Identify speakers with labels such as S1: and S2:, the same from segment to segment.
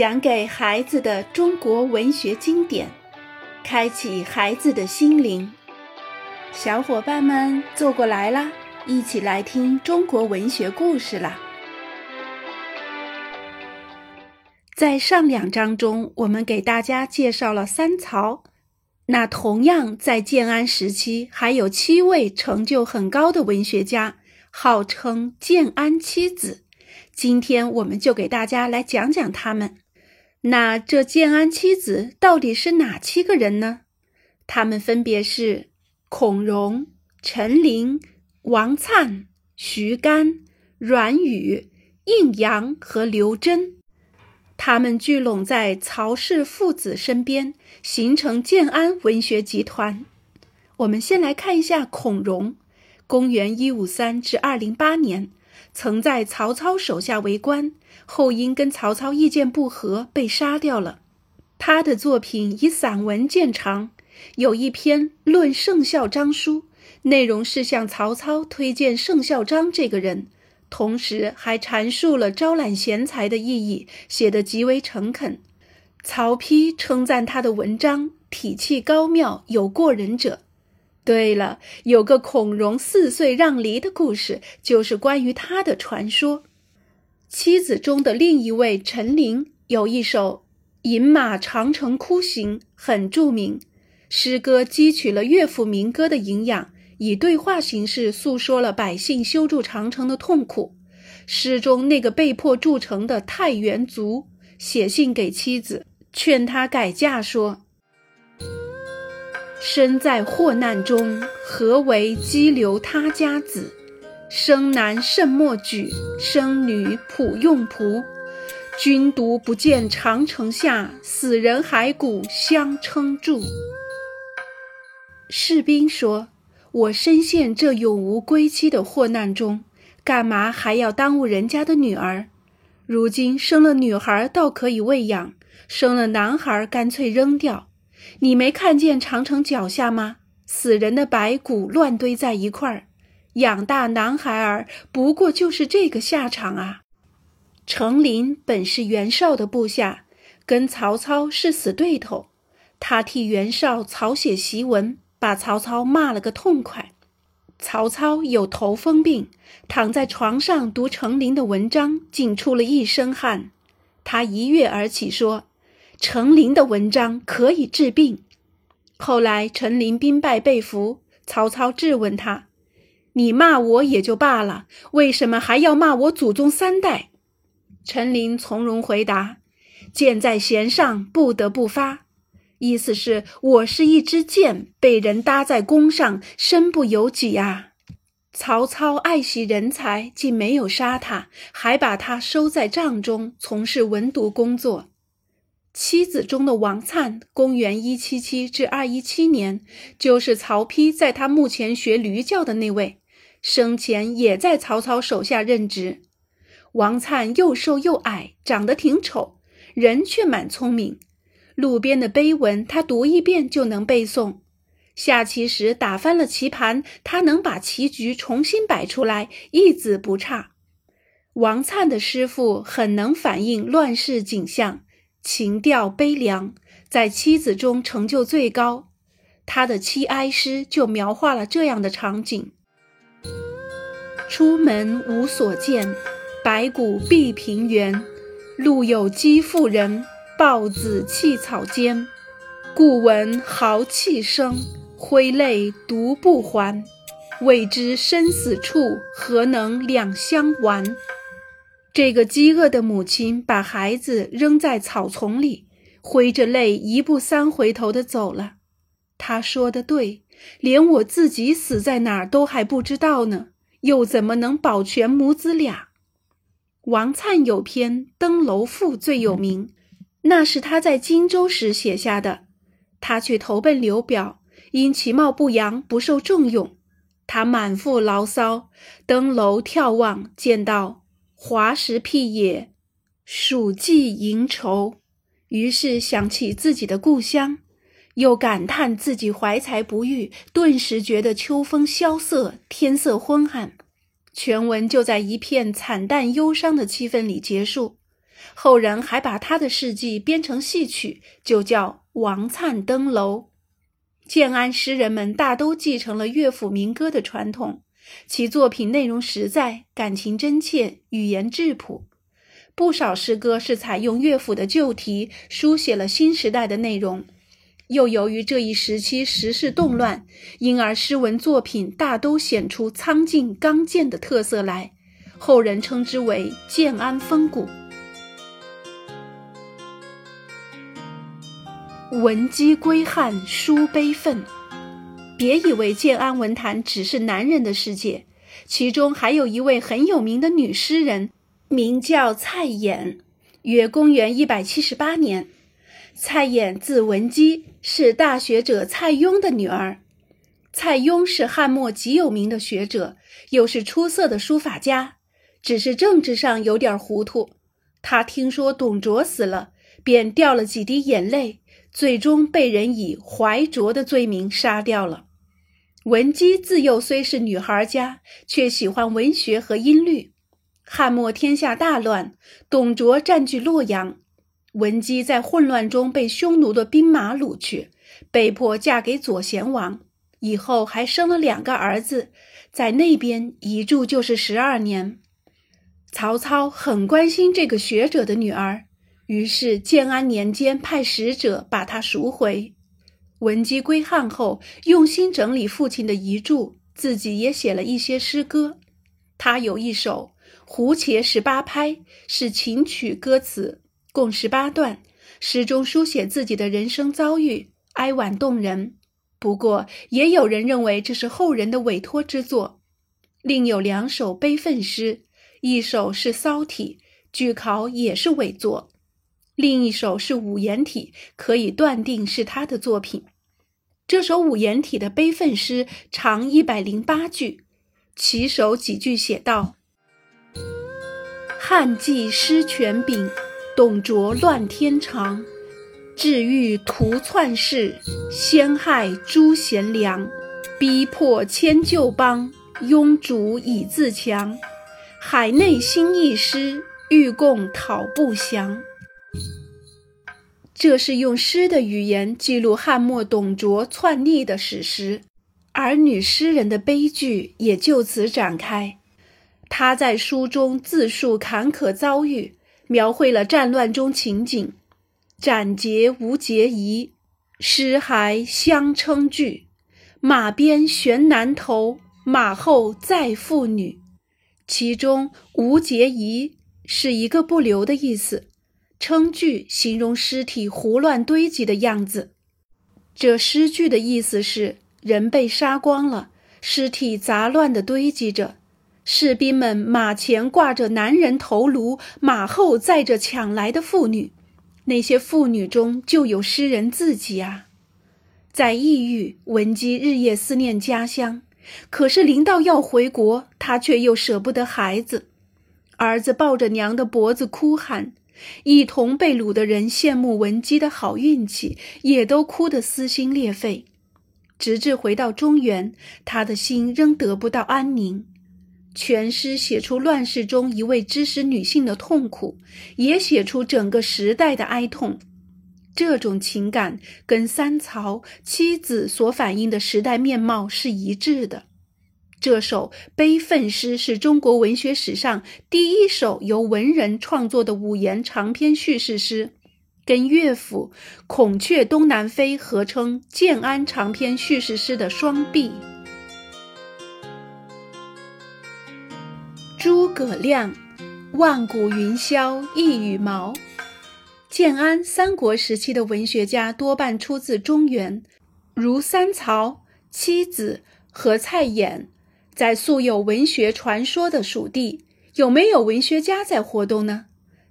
S1: 讲给孩子的中国文学经典，开启孩子的心灵。小伙伴们坐过来啦，一起来听中国文学故事啦！在上两章中，我们给大家介绍了三曹。那同样在建安时期，还有七位成就很高的文学家，号称建安七子。今天我们就给大家来讲讲他们。那这建安七子到底是哪七个人呢？他们分别是孔融、陈琳、王粲、徐干、阮宇、应阳和刘桢。他们聚拢在曹氏父子身边，形成建安文学集团。我们先来看一下孔融，公元一五三至二零八年。曾在曹操手下为官，后因跟曹操意见不合被杀掉了。他的作品以散文见长，有一篇《论圣孝章书》，内容是向曹操推荐圣孝章这个人，同时还阐述了招揽贤才的意义，写得极为诚恳。曹丕称赞他的文章体气高妙，有过人者。对了，有个孔融四岁让梨的故事，就是关于他的传说。妻子中的另一位陈琳有一首《饮马长城哭行》，很著名。诗歌汲取了乐府民歌的营养，以对话形式诉说了百姓修筑长城的痛苦。诗中那个被迫筑城的太原族写信给妻子，劝他改嫁，说。身在祸难中，何为羁留他家子？生男慎莫举，生女普用仆。君独不见长城下，死人骸骨相称住。士兵说：“我深陷这永无归期的祸难中，干嘛还要耽误人家的女儿？如今生了女孩倒可以喂养，生了男孩干脆扔掉。”你没看见长城脚下吗？死人的白骨乱堆在一块儿，养大男孩儿不过就是这个下场啊！程琳本是袁绍的部下，跟曹操是死对头。他替袁绍草写檄文，把曹操骂了个痛快。曹操有头风病，躺在床上读程琳的文章，竟出了一身汗。他一跃而起说。程琳的文章可以治病。后来程琳兵败被俘，曹操质问他：“你骂我也就罢了，为什么还要骂我祖宗三代？”陈琳从容回答：“箭在弦上，不得不发。”意思是我是一支箭，被人搭在弓上，身不由己啊。曹操爱惜人才，竟没有杀他，还把他收在帐中，从事文读工作。妻子中的王粲，公元一七七至二一七年，就是曹丕在他墓前学驴叫的那位，生前也在曹操手下任职。王粲又瘦又矮，长得挺丑，人却蛮聪明。路边的碑文，他读一遍就能背诵；下棋时打翻了棋盘，他能把棋局重新摆出来，一字不差。王粲的诗赋很能反映乱世景象。情调悲凉，在妻子中成就最高。他的七哀诗就描画了这样的场景：出门无所见，白骨蔽平原。路有饥妇人，抱子弃草间。故闻豪气声，挥泪独不还。未知生死处，何能两相完？这个饥饿的母亲把孩子扔在草丛里，挥着泪一步三回头的走了。他说的对，连我自己死在哪儿都还不知道呢，又怎么能保全母子俩？王粲有篇《登楼赋》最有名，那是他在荆州时写下的。他去投奔刘表，因其貌不扬，不受重用。他满腹牢骚，登楼眺望，见到。华石辟野，蜀稷盈愁。于是想起自己的故乡，又感叹自己怀才不遇，顿时觉得秋风萧瑟，天色昏暗。全文就在一片惨淡忧伤的气氛里结束。后人还把他的事迹编成戏曲，就叫《王粲登楼》。建安诗人们大都继承了乐府民歌的传统，其作品内容实在，感情真切，语言质朴。不少诗歌是采用乐府的旧题，书写了新时代的内容。又由于这一时期时事动乱，因而诗文作品大都显出苍劲刚健的特色来，后人称之为建安风骨。闻鸡归汉，书悲愤。别以为建安文坛只是男人的世界，其中还有一位很有名的女诗人，名叫蔡琰，约公元一百七十八年。蔡琰字文姬，是大学者蔡邕的女儿。蔡邕是汉末极有名的学者，又是出色的书法家，只是政治上有点糊涂。他听说董卓死了，便掉了几滴眼泪。最终被人以怀卓的罪名杀掉了。文姬自幼虽是女孩家，却喜欢文学和音律。汉末天下大乱，董卓占据洛阳，文姬在混乱中被匈奴的兵马掳去，被迫嫁给左贤王。以后还生了两个儿子，在那边一住就是十二年。曹操很关心这个学者的女儿。于是建安年间派使者把她赎回。文姬归汉后，用心整理父亲的遗著，自己也写了一些诗歌。他有一首《胡茄十八拍》，是琴曲歌词，共十八段。诗中书写自己的人生遭遇，哀婉动人。不过，也有人认为这是后人的委托之作。另有两首悲愤诗，一首是骚体，据考也是伪作。另一首是五言体，可以断定是他的作品。这首五言体的悲愤诗长一百零八句，起首几句写道：“汉季失权柄，董卓乱天长。治欲图篡世，先害诸贤良。逼迫迁旧邦，庸主以自强。海内兴义师，欲共讨不降。”这是用诗的语言记录汉末董卓篡逆的史实，而女诗人的悲剧也就此展开。她在书中自述坎坷遭遇，描绘了战乱中情景：斩节无节仪，尸骸相称具。马鞭悬男头，马后载妇女。其中“无节仪”是一个不留的意思。称句形容尸体胡乱堆积的样子，这诗句的意思是人被杀光了，尸体杂乱地堆积着，士兵们马前挂着男人头颅，马后载着抢来的妇女，那些妇女中就有诗人自己啊。在异域，文姬日夜思念家乡，可是临到要回国，他却又舍不得孩子，儿子抱着娘的脖子哭喊。一同被掳的人羡慕文姬的好运气，也都哭得撕心裂肺。直至回到中原，他的心仍得不到安宁。全诗写出乱世中一位知识女性的痛苦，也写出整个时代的哀痛。这种情感跟三曹妻子所反映的时代面貌是一致的。这首悲愤诗是中国文学史上第一首由文人创作的五言长篇叙事诗，跟乐府《孔雀东南飞》合称建安长篇叙事诗的双璧。葛亮，万古云霄一羽毛。建安三国时期的文学家多半出自中原，如三曹、妻子和蔡琰。在素有文学传说的蜀地，有没有文学家在活动呢？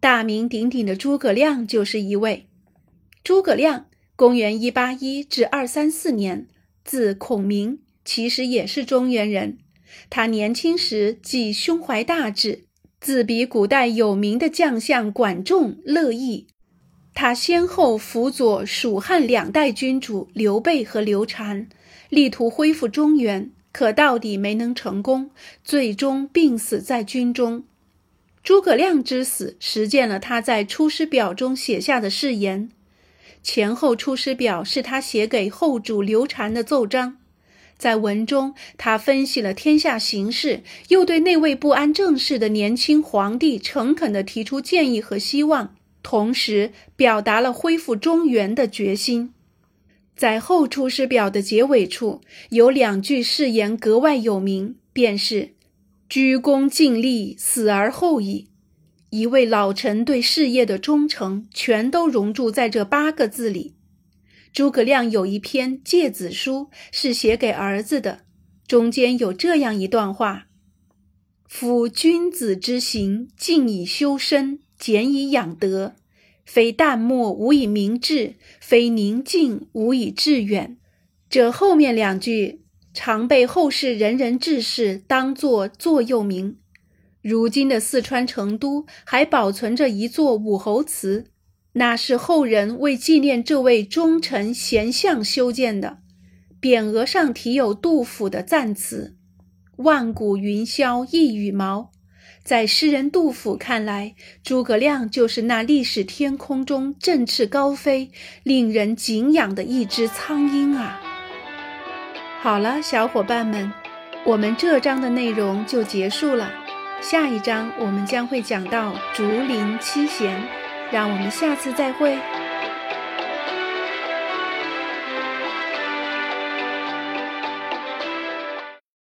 S1: 大名鼎鼎的诸葛亮就是一位。诸葛亮，公元一八一至二三四年，字孔明，其实也是中原人。他年轻时即胸怀大志，自比古代有名的将相管仲、乐毅。他先后辅佐蜀汉两代君主刘备和刘禅，力图恢复中原。可到底没能成功，最终病死在军中。诸葛亮之死实践了他在《出师表》中写下的誓言。前后《出师表》是他写给后主刘禅的奏章，在文中，他分析了天下形势，又对那位不安政事的年轻皇帝诚恳地提出建议和希望，同时表达了恢复中原的决心。在《后出师表》的结尾处，有两句誓言格外有名，便是“鞠躬尽瘁，死而后已”。一位老臣对事业的忠诚，全都融入在这八个字里。诸葛亮有一篇《诫子书》，是写给儿子的，中间有这样一段话：“夫君子之行，静以修身，俭以养德，非淡漠无以明志，非宁静无以致远。”这后面两句常被后世仁人志士当作座右铭。如今的四川成都还保存着一座武侯祠，那是后人为纪念这位忠臣贤相修建的。匾额上题有杜甫的赞词：“万古云霄一羽毛。”在诗人杜甫看来，诸葛亮就是那历史天空中振翅高飞、令人敬仰的一只苍鹰啊！好了，小伙伴们，我们这章的内容就结束了。下一章我们将会讲到竹林七贤，让我们下次再会。